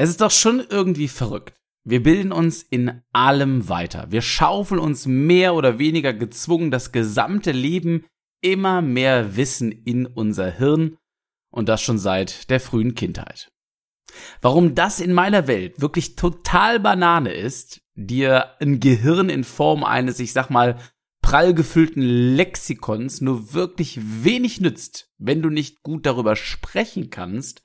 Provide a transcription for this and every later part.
Es ist doch schon irgendwie verrückt. Wir bilden uns in allem weiter. Wir schaufeln uns mehr oder weniger gezwungen das gesamte Leben immer mehr Wissen in unser Hirn und das schon seit der frühen Kindheit. Warum das in meiner Welt wirklich total Banane ist, dir ein Gehirn in Form eines, ich sag mal, prall gefüllten Lexikons nur wirklich wenig nützt, wenn du nicht gut darüber sprechen kannst,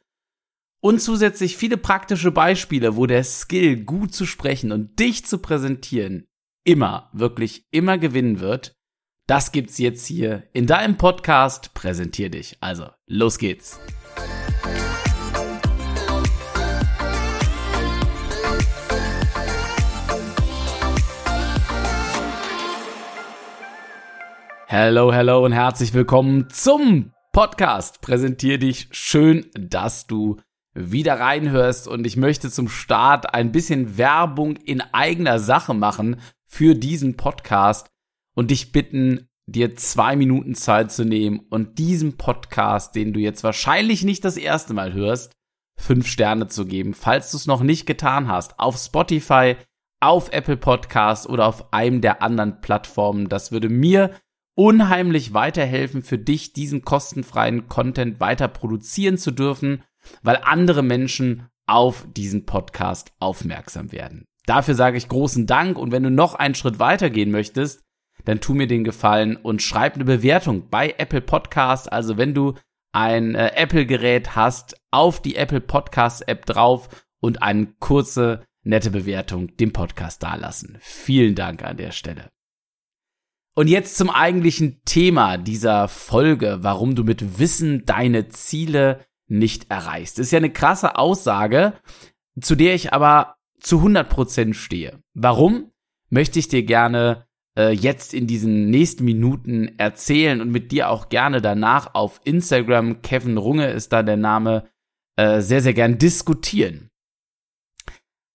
und zusätzlich viele praktische Beispiele, wo der Skill, gut zu sprechen und dich zu präsentieren, immer, wirklich immer gewinnen wird, das gibt's jetzt hier in deinem Podcast Präsentier dich. Also, los geht's. Hello, hello und herzlich willkommen zum Podcast. Präsentier dich. Schön, dass du wieder reinhörst und ich möchte zum Start ein bisschen Werbung in eigener Sache machen für diesen Podcast und dich bitten, dir zwei Minuten Zeit zu nehmen und diesem Podcast, den du jetzt wahrscheinlich nicht das erste Mal hörst, fünf Sterne zu geben, falls du es noch nicht getan hast, auf Spotify, auf Apple Podcast oder auf einem der anderen Plattformen. Das würde mir unheimlich weiterhelfen, für dich diesen kostenfreien Content weiter produzieren zu dürfen weil andere Menschen auf diesen Podcast aufmerksam werden. Dafür sage ich großen Dank und wenn du noch einen Schritt weiter gehen möchtest, dann tu mir den Gefallen und schreib eine Bewertung bei Apple Podcast. Also wenn du ein äh, Apple-Gerät hast, auf die Apple Podcast-App drauf und eine kurze, nette Bewertung dem Podcast dalassen. Vielen Dank an der Stelle. Und jetzt zum eigentlichen Thema dieser Folge, warum du mit Wissen deine Ziele nicht erreichst. Das ist ja eine krasse Aussage, zu der ich aber zu 100% stehe. Warum? Möchte ich dir gerne äh, jetzt in diesen nächsten Minuten erzählen und mit dir auch gerne danach auf Instagram, Kevin Runge ist da der Name, äh, sehr, sehr gern diskutieren.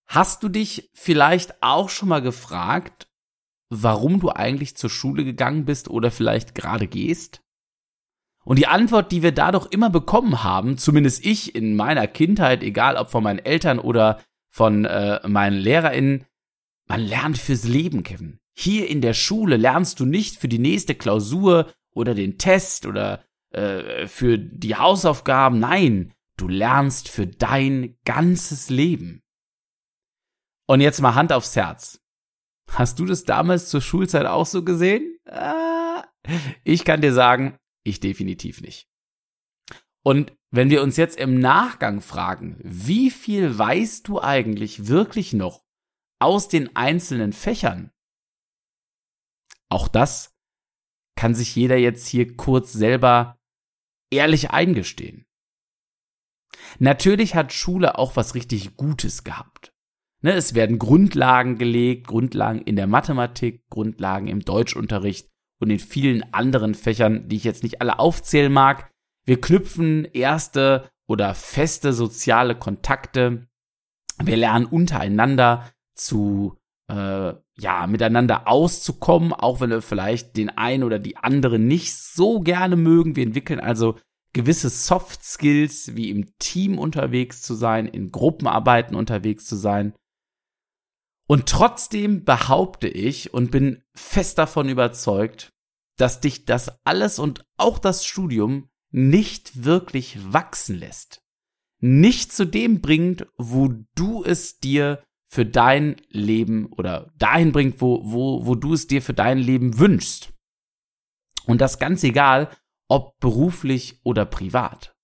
Hast du dich vielleicht auch schon mal gefragt, warum du eigentlich zur Schule gegangen bist oder vielleicht gerade gehst? Und die Antwort, die wir dadurch immer bekommen haben, zumindest ich in meiner Kindheit, egal ob von meinen Eltern oder von äh, meinen LehrerInnen, man lernt fürs Leben, Kevin. Hier in der Schule lernst du nicht für die nächste Klausur oder den Test oder äh, für die Hausaufgaben. Nein, du lernst für dein ganzes Leben. Und jetzt mal Hand aufs Herz. Hast du das damals zur Schulzeit auch so gesehen? Ah, ich kann dir sagen, ich definitiv nicht. Und wenn wir uns jetzt im Nachgang fragen, wie viel weißt du eigentlich wirklich noch aus den einzelnen Fächern? Auch das kann sich jeder jetzt hier kurz selber ehrlich eingestehen. Natürlich hat Schule auch was richtig Gutes gehabt. Ne, es werden Grundlagen gelegt, Grundlagen in der Mathematik, Grundlagen im Deutschunterricht, und in vielen anderen Fächern, die ich jetzt nicht alle aufzählen mag. Wir knüpfen erste oder feste soziale Kontakte. Wir lernen untereinander zu äh, ja miteinander auszukommen, auch wenn wir vielleicht den einen oder die andere nicht so gerne mögen. Wir entwickeln also gewisse Soft Skills, wie im Team unterwegs zu sein, in Gruppenarbeiten unterwegs zu sein. Und trotzdem behaupte ich und bin fest davon überzeugt, dass dich das alles und auch das Studium nicht wirklich wachsen lässt. Nicht zu dem bringt, wo du es dir für dein Leben oder dahin bringt, wo, wo, wo du es dir für dein Leben wünschst. Und das ganz egal, ob beruflich oder privat.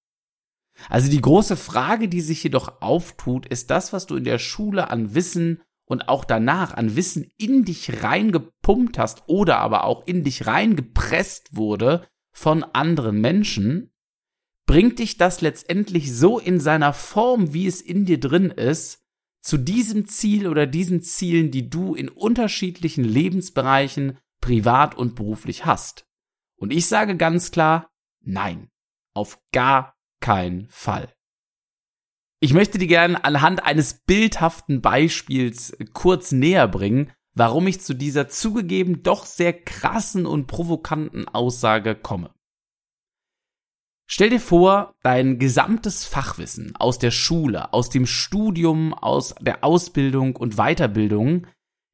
Also die große Frage, die sich jedoch auftut, ist das, was du in der Schule an Wissen und auch danach an Wissen in dich reingepumpt hast oder aber auch in dich reingepresst wurde von anderen Menschen, bringt dich das letztendlich so in seiner Form, wie es in dir drin ist, zu diesem Ziel oder diesen Zielen, die du in unterschiedlichen Lebensbereichen privat und beruflich hast. Und ich sage ganz klar, nein, auf gar keinen Fall. Ich möchte dir gerne anhand eines bildhaften Beispiels kurz näher bringen, warum ich zu dieser zugegeben doch sehr krassen und provokanten Aussage komme. Stell dir vor, dein gesamtes Fachwissen aus der Schule, aus dem Studium, aus der Ausbildung und Weiterbildung,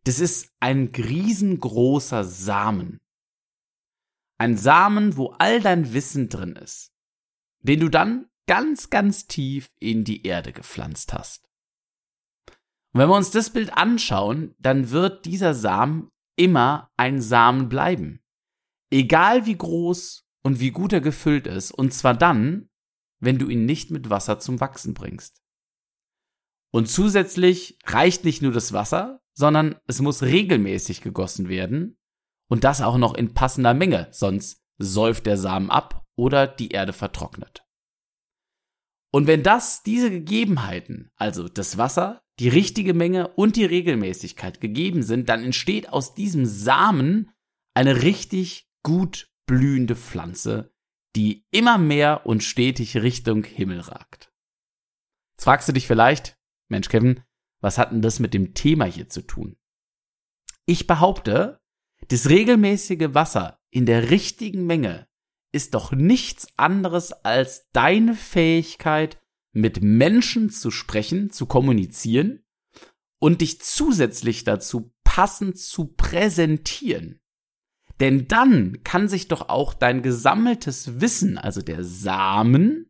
das ist ein riesengroßer Samen. Ein Samen, wo all dein Wissen drin ist, den du dann ganz, ganz tief in die Erde gepflanzt hast. Und wenn wir uns das Bild anschauen, dann wird dieser Samen immer ein Samen bleiben. Egal wie groß und wie gut er gefüllt ist, und zwar dann, wenn du ihn nicht mit Wasser zum Wachsen bringst. Und zusätzlich reicht nicht nur das Wasser, sondern es muss regelmäßig gegossen werden und das auch noch in passender Menge, sonst säuft der Samen ab oder die Erde vertrocknet. Und wenn das, diese Gegebenheiten, also das Wasser, die richtige Menge und die Regelmäßigkeit gegeben sind, dann entsteht aus diesem Samen eine richtig gut blühende Pflanze, die immer mehr und stetig Richtung Himmel ragt. Jetzt fragst du dich vielleicht, Mensch Kevin, was hat denn das mit dem Thema hier zu tun? Ich behaupte, das regelmäßige Wasser in der richtigen Menge ist doch nichts anderes als deine Fähigkeit, mit Menschen zu sprechen, zu kommunizieren und dich zusätzlich dazu passend zu präsentieren. Denn dann kann sich doch auch dein gesammeltes Wissen, also der Samen,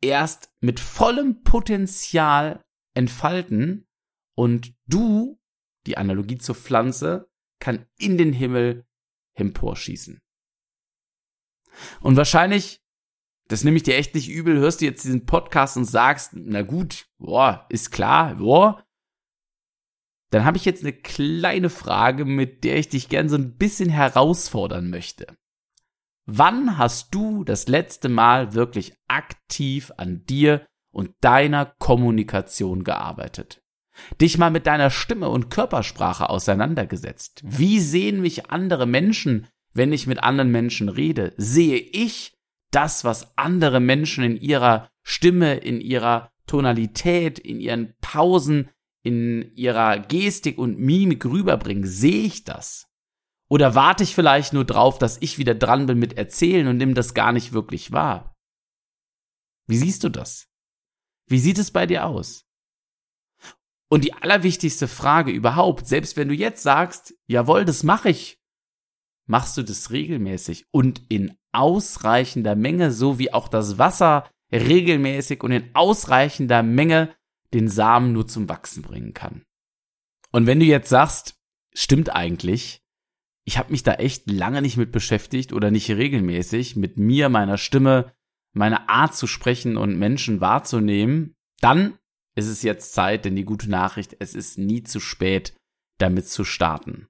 erst mit vollem Potenzial entfalten und du, die Analogie zur Pflanze, kann in den Himmel emporschießen. Und wahrscheinlich, das nehme ich dir echt nicht übel, hörst du jetzt diesen Podcast und sagst, na gut, boah, ist klar, boah, dann habe ich jetzt eine kleine Frage, mit der ich dich gern so ein bisschen herausfordern möchte. Wann hast du das letzte Mal wirklich aktiv an dir und deiner Kommunikation gearbeitet? Dich mal mit deiner Stimme und Körpersprache auseinandergesetzt? Wie sehen mich andere Menschen, wenn ich mit anderen Menschen rede? Sehe ich das, was andere Menschen in ihrer Stimme, in ihrer Tonalität, in ihren Pausen, in ihrer Gestik und Mimik rüberbringen, sehe ich das? Oder warte ich vielleicht nur drauf, dass ich wieder dran bin mit erzählen und nimm das gar nicht wirklich wahr? Wie siehst du das? Wie sieht es bei dir aus? Und die allerwichtigste Frage überhaupt, selbst wenn du jetzt sagst, jawohl, das mache ich, machst du das regelmäßig und in ausreichender Menge, so wie auch das Wasser regelmäßig und in ausreichender Menge den Samen nur zum Wachsen bringen kann. Und wenn du jetzt sagst, stimmt eigentlich, ich habe mich da echt lange nicht mit beschäftigt oder nicht regelmäßig mit mir, meiner Stimme, meiner Art zu sprechen und Menschen wahrzunehmen, dann ist es jetzt Zeit, denn die gute Nachricht, es ist nie zu spät, damit zu starten.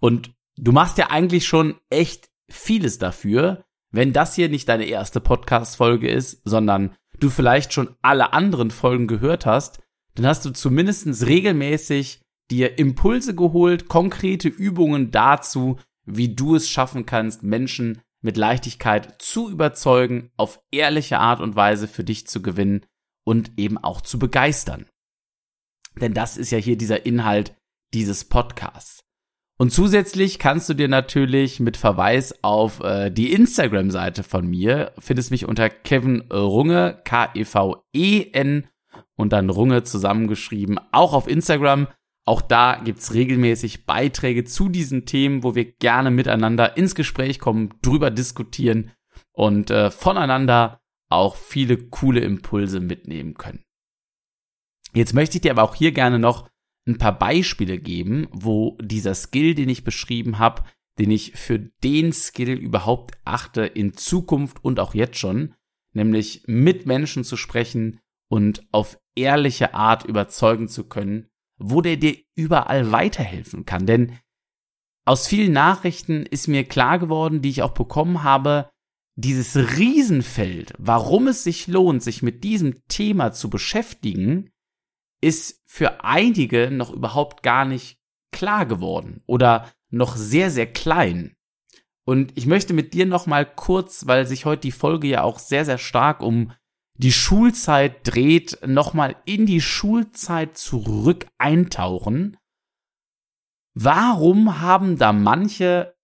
Und du machst ja eigentlich schon echt vieles dafür, wenn das hier nicht deine erste Podcast-Folge ist, sondern du vielleicht schon alle anderen Folgen gehört hast, dann hast du zumindest regelmäßig dir Impulse geholt, konkrete Übungen dazu, wie du es schaffen kannst, Menschen mit Leichtigkeit zu überzeugen, auf ehrliche Art und Weise für dich zu gewinnen und eben auch zu begeistern. Denn das ist ja hier dieser Inhalt dieses Podcasts. Und zusätzlich kannst du dir natürlich mit Verweis auf äh, die Instagram-Seite von mir, findest mich unter Kevin Runge, K-E-V-E-N und dann Runge zusammengeschrieben, auch auf Instagram. Auch da gibt's regelmäßig Beiträge zu diesen Themen, wo wir gerne miteinander ins Gespräch kommen, drüber diskutieren und äh, voneinander auch viele coole Impulse mitnehmen können. Jetzt möchte ich dir aber auch hier gerne noch ein paar Beispiele geben, wo dieser Skill, den ich beschrieben habe, den ich für den Skill überhaupt achte in Zukunft und auch jetzt schon, nämlich mit Menschen zu sprechen und auf ehrliche Art überzeugen zu können, wo der dir überall weiterhelfen kann. Denn aus vielen Nachrichten ist mir klar geworden, die ich auch bekommen habe, dieses Riesenfeld, warum es sich lohnt, sich mit diesem Thema zu beschäftigen, ist für einige noch überhaupt gar nicht klar geworden oder noch sehr, sehr klein. Und ich möchte mit dir noch mal kurz, weil sich heute die Folge ja auch sehr, sehr stark um die Schulzeit dreht, noch mal in die Schulzeit zurück eintauchen. Warum haben da manche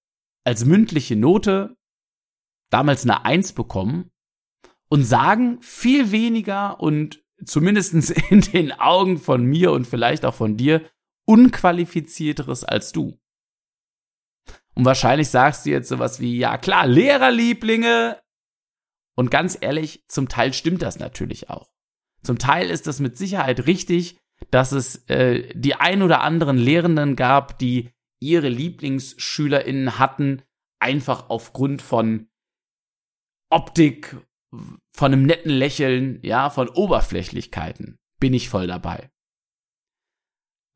als mündliche Note damals eine Eins bekommen und sagen viel weniger und zumindestens in den Augen von mir und vielleicht auch von dir unqualifizierteres als du. Und wahrscheinlich sagst du jetzt sowas wie, ja klar, Lehrerlieblinge. Und ganz ehrlich, zum Teil stimmt das natürlich auch. Zum Teil ist das mit Sicherheit richtig, dass es äh, die ein oder anderen Lehrenden gab, die ihre Lieblingsschülerinnen hatten, einfach aufgrund von Optik, von einem netten Lächeln, ja, von Oberflächlichkeiten. Bin ich voll dabei.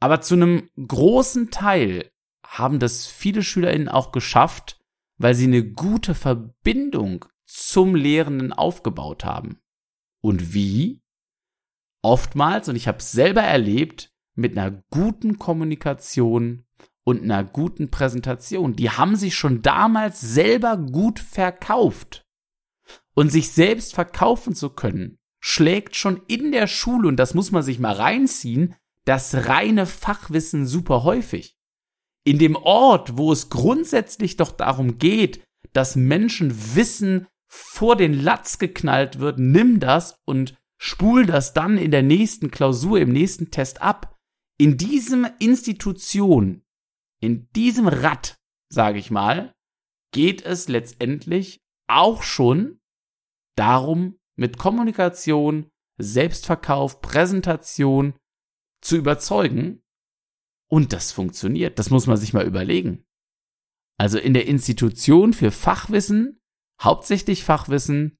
Aber zu einem großen Teil haben das viele SchülerInnen auch geschafft, weil sie eine gute Verbindung zum Lehrenden aufgebaut haben. Und wie? Oftmals, und ich habe es selber erlebt, mit einer guten Kommunikation und einer guten Präsentation. Die haben sich schon damals selber gut verkauft. Und sich selbst verkaufen zu können, schlägt schon in der Schule, und das muss man sich mal reinziehen, das reine Fachwissen super häufig. In dem Ort, wo es grundsätzlich doch darum geht, dass Menschen Wissen vor den Latz geknallt wird, nimm das und spul das dann in der nächsten Klausur, im nächsten Test ab. In diesem Institution, in diesem Rad, sage ich mal, geht es letztendlich auch schon darum, mit Kommunikation, Selbstverkauf, Präsentation zu überzeugen. Und das funktioniert. Das muss man sich mal überlegen. Also in der Institution für Fachwissen, hauptsächlich Fachwissen,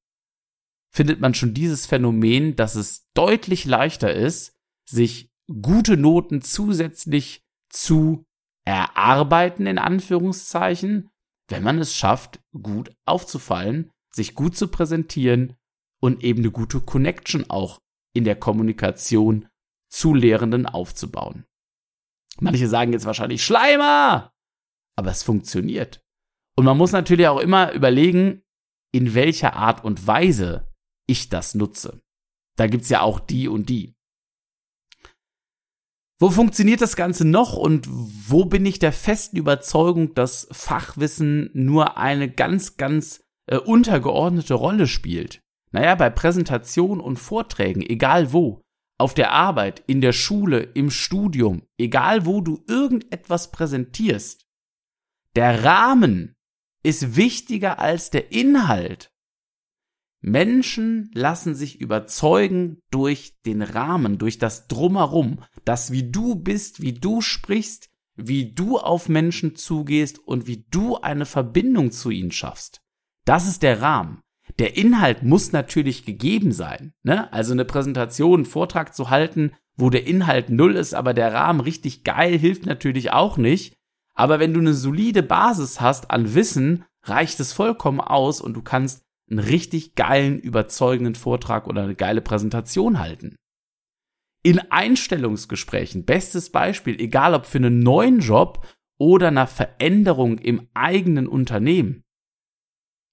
findet man schon dieses Phänomen, dass es deutlich leichter ist, sich gute Noten zusätzlich zu erarbeiten, in Anführungszeichen, wenn man es schafft, gut aufzufallen, sich gut zu präsentieren und eben eine gute Connection auch in der Kommunikation zu Lehrenden aufzubauen. Manche sagen jetzt wahrscheinlich Schleimer, aber es funktioniert. Und man muss natürlich auch immer überlegen, in welcher Art und Weise ich das nutze. Da gibt's ja auch die und die. Wo funktioniert das Ganze noch und wo bin ich der festen Überzeugung, dass Fachwissen nur eine ganz, ganz äh, untergeordnete Rolle spielt? Naja, bei Präsentationen und Vorträgen, egal wo, auf der Arbeit, in der Schule, im Studium, egal wo du irgendetwas präsentierst, der Rahmen ist wichtiger als der Inhalt. Menschen lassen sich überzeugen durch den Rahmen, durch das Drumherum, das wie du bist, wie du sprichst, wie du auf Menschen zugehst und wie du eine Verbindung zu ihnen schaffst. Das ist der Rahmen. Der Inhalt muss natürlich gegeben sein. Ne? Also eine Präsentation, einen Vortrag zu halten, wo der Inhalt null ist, aber der Rahmen richtig geil, hilft natürlich auch nicht. Aber wenn du eine solide Basis hast an Wissen, reicht es vollkommen aus und du kannst einen richtig geilen, überzeugenden Vortrag oder eine geile Präsentation halten. In Einstellungsgesprächen, bestes Beispiel, egal ob für einen neuen Job oder einer Veränderung im eigenen Unternehmen.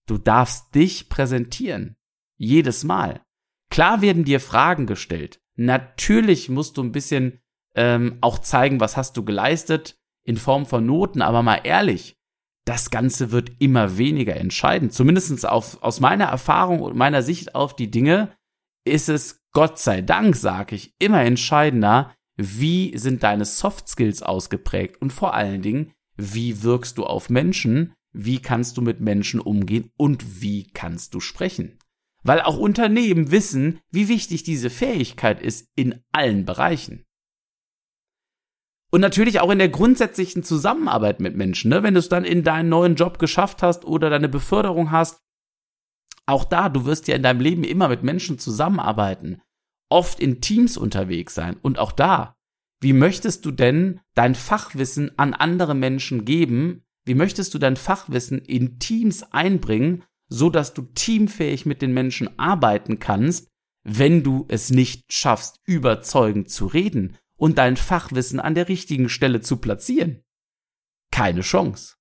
Du darfst dich präsentieren. Jedes Mal. Klar werden dir Fragen gestellt. Natürlich musst du ein bisschen ähm, auch zeigen, was hast du geleistet in Form von Noten, aber mal ehrlich, das Ganze wird immer weniger entscheidend. Zumindest auf, aus meiner Erfahrung und meiner Sicht auf die Dinge ist es, Gott sei Dank, sage ich, immer entscheidender, wie sind deine Soft Skills ausgeprägt und vor allen Dingen, wie wirkst du auf Menschen, wie kannst du mit Menschen umgehen und wie kannst du sprechen. Weil auch Unternehmen wissen, wie wichtig diese Fähigkeit ist in allen Bereichen. Und natürlich auch in der grundsätzlichen Zusammenarbeit mit Menschen, ne? wenn du es dann in deinen neuen Job geschafft hast oder deine Beförderung hast. Auch da, du wirst ja in deinem Leben immer mit Menschen zusammenarbeiten, oft in Teams unterwegs sein. Und auch da, wie möchtest du denn dein Fachwissen an andere Menschen geben? Wie möchtest du dein Fachwissen in Teams einbringen, so dass du teamfähig mit den Menschen arbeiten kannst, wenn du es nicht schaffst, überzeugend zu reden und dein Fachwissen an der richtigen Stelle zu platzieren? Keine Chance.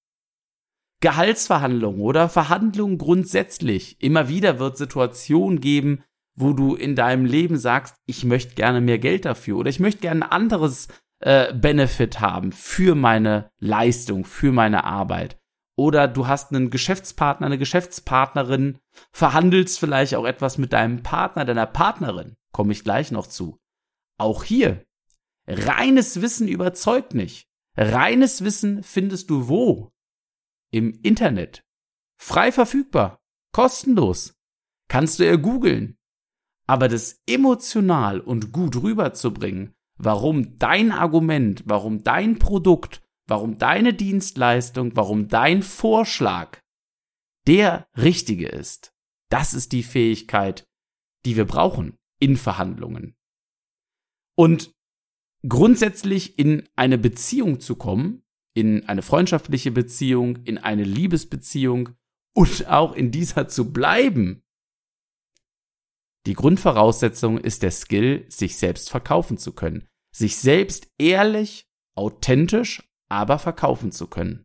Gehaltsverhandlungen oder Verhandlungen grundsätzlich. Immer wieder wird Situationen geben, wo du in deinem Leben sagst, ich möchte gerne mehr Geld dafür oder ich möchte gerne ein anderes äh, Benefit haben für meine Leistung, für meine Arbeit. oder du hast einen Geschäftspartner, eine Geschäftspartnerin, verhandelst vielleicht auch etwas mit deinem Partner, deiner Partnerin, komme ich gleich noch zu. Auch hier, reines Wissen überzeugt nicht. Reines Wissen findest du wo? Im Internet. Frei verfügbar. Kostenlos. Kannst du ja googeln. Aber das emotional und gut rüberzubringen, warum dein Argument, warum dein Produkt, warum deine Dienstleistung, warum dein Vorschlag der richtige ist. Das ist die Fähigkeit, die wir brauchen in Verhandlungen. Und grundsätzlich in eine Beziehung zu kommen, in eine freundschaftliche Beziehung, in eine Liebesbeziehung und auch in dieser zu bleiben. Die Grundvoraussetzung ist der Skill, sich selbst verkaufen zu können, sich selbst ehrlich, authentisch, aber verkaufen zu können.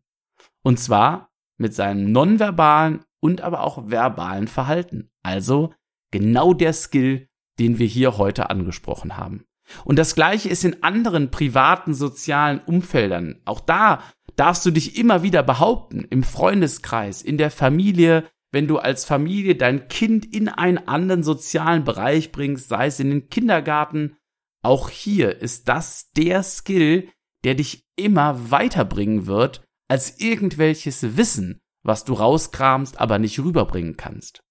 Und zwar mit seinem nonverbalen und aber auch verbalen Verhalten. Also genau der Skill, den wir hier heute angesprochen haben. Und das gleiche ist in anderen privaten sozialen Umfeldern. Auch da darfst du dich immer wieder behaupten, im Freundeskreis, in der Familie, wenn du als Familie dein Kind in einen anderen sozialen Bereich bringst, sei es in den Kindergarten. Auch hier ist das der Skill, der dich immer weiterbringen wird als irgendwelches Wissen, was du rauskramst, aber nicht rüberbringen kannst.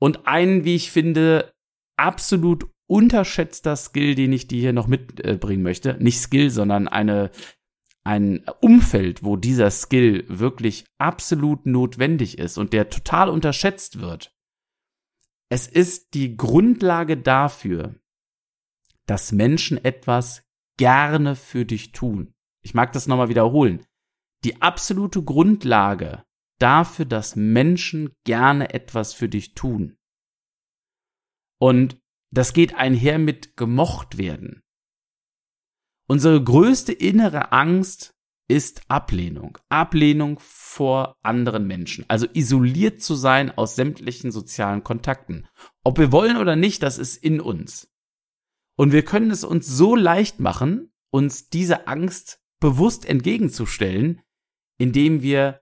Und ein, wie ich finde, absolut unterschätzter Skill, den ich dir hier noch mitbringen möchte, nicht Skill, sondern eine, ein Umfeld, wo dieser Skill wirklich absolut notwendig ist und der total unterschätzt wird. Es ist die Grundlage dafür, dass Menschen etwas gerne für dich tun. Ich mag das nochmal wiederholen. Die absolute Grundlage dafür, dass Menschen gerne etwas für dich tun. Und das geht einher mit gemocht werden. Unsere größte innere Angst ist Ablehnung. Ablehnung vor anderen Menschen. Also isoliert zu sein aus sämtlichen sozialen Kontakten. Ob wir wollen oder nicht, das ist in uns. Und wir können es uns so leicht machen, uns diese Angst bewusst entgegenzustellen, indem wir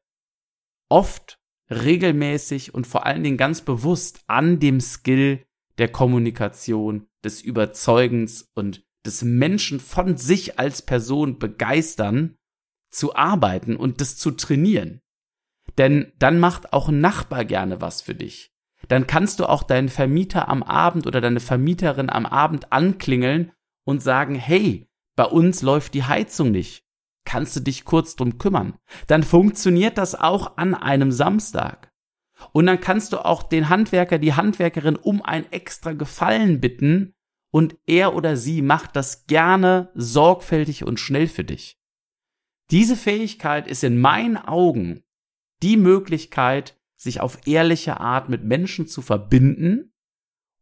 oft regelmäßig und vor allen Dingen ganz bewusst an dem Skill der Kommunikation, des Überzeugens und des Menschen von sich als Person begeistern, zu arbeiten und das zu trainieren. Denn dann macht auch ein Nachbar gerne was für dich dann kannst du auch deinen Vermieter am Abend oder deine Vermieterin am Abend anklingeln und sagen, hey, bei uns läuft die Heizung nicht. Kannst du dich kurz drum kümmern? Dann funktioniert das auch an einem Samstag. Und dann kannst du auch den Handwerker, die Handwerkerin um ein extra Gefallen bitten und er oder sie macht das gerne sorgfältig und schnell für dich. Diese Fähigkeit ist in meinen Augen die Möglichkeit, sich auf ehrliche Art mit Menschen zu verbinden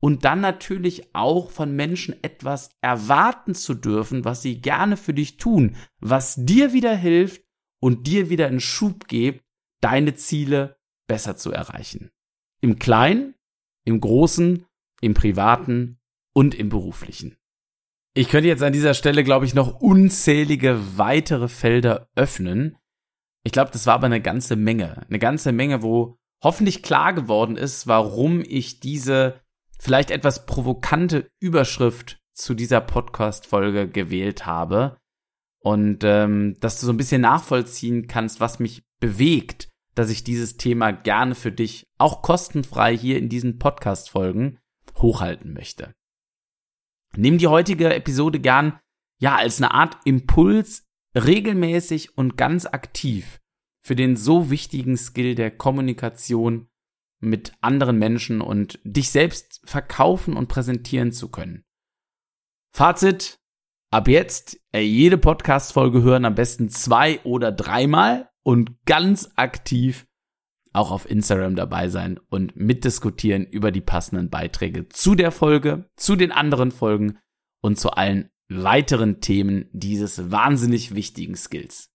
und dann natürlich auch von Menschen etwas erwarten zu dürfen, was sie gerne für dich tun, was dir wieder hilft und dir wieder einen Schub gibt, deine Ziele besser zu erreichen. Im Kleinen, im Großen, im Privaten und im Beruflichen. Ich könnte jetzt an dieser Stelle, glaube ich, noch unzählige weitere Felder öffnen. Ich glaube, das war aber eine ganze Menge. Eine ganze Menge, wo hoffentlich klar geworden ist, warum ich diese vielleicht etwas provokante Überschrift zu dieser Podcast-Folge gewählt habe. Und ähm, dass du so ein bisschen nachvollziehen kannst, was mich bewegt, dass ich dieses Thema gerne für dich auch kostenfrei hier in diesen Podcast-Folgen hochhalten möchte. Nimm die heutige Episode gern ja als eine Art Impuls regelmäßig und ganz aktiv für den so wichtigen Skill der Kommunikation mit anderen Menschen und dich selbst verkaufen und präsentieren zu können. Fazit, ab jetzt äh, jede Podcast-Folge hören am besten zwei oder dreimal und ganz aktiv auch auf Instagram dabei sein und mitdiskutieren über die passenden Beiträge zu der Folge, zu den anderen Folgen und zu allen weiteren Themen dieses wahnsinnig wichtigen Skills.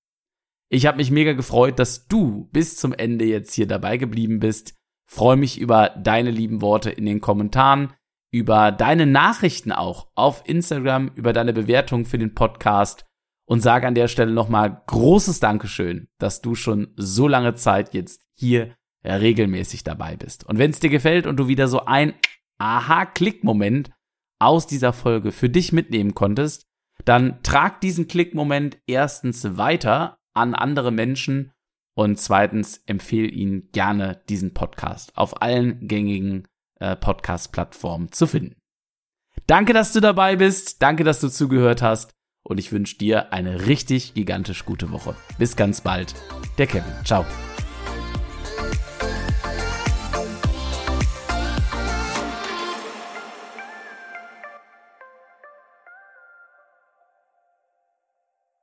Ich habe mich mega gefreut, dass du bis zum Ende jetzt hier dabei geblieben bist. Freue mich über deine lieben Worte in den Kommentaren, über deine Nachrichten auch auf Instagram, über deine Bewertung für den Podcast und sage an der Stelle nochmal großes Dankeschön, dass du schon so lange Zeit jetzt hier regelmäßig dabei bist. Und wenn es dir gefällt und du wieder so ein Aha-Klick-Moment aus dieser Folge für dich mitnehmen konntest, dann trag diesen Klick-Moment erstens weiter an andere Menschen und zweitens empfehle ihnen gerne diesen Podcast auf allen gängigen äh, Podcast-Plattformen zu finden. Danke, dass du dabei bist. Danke, dass du zugehört hast und ich wünsche dir eine richtig gigantisch gute Woche. Bis ganz bald. Der Kevin. Ciao.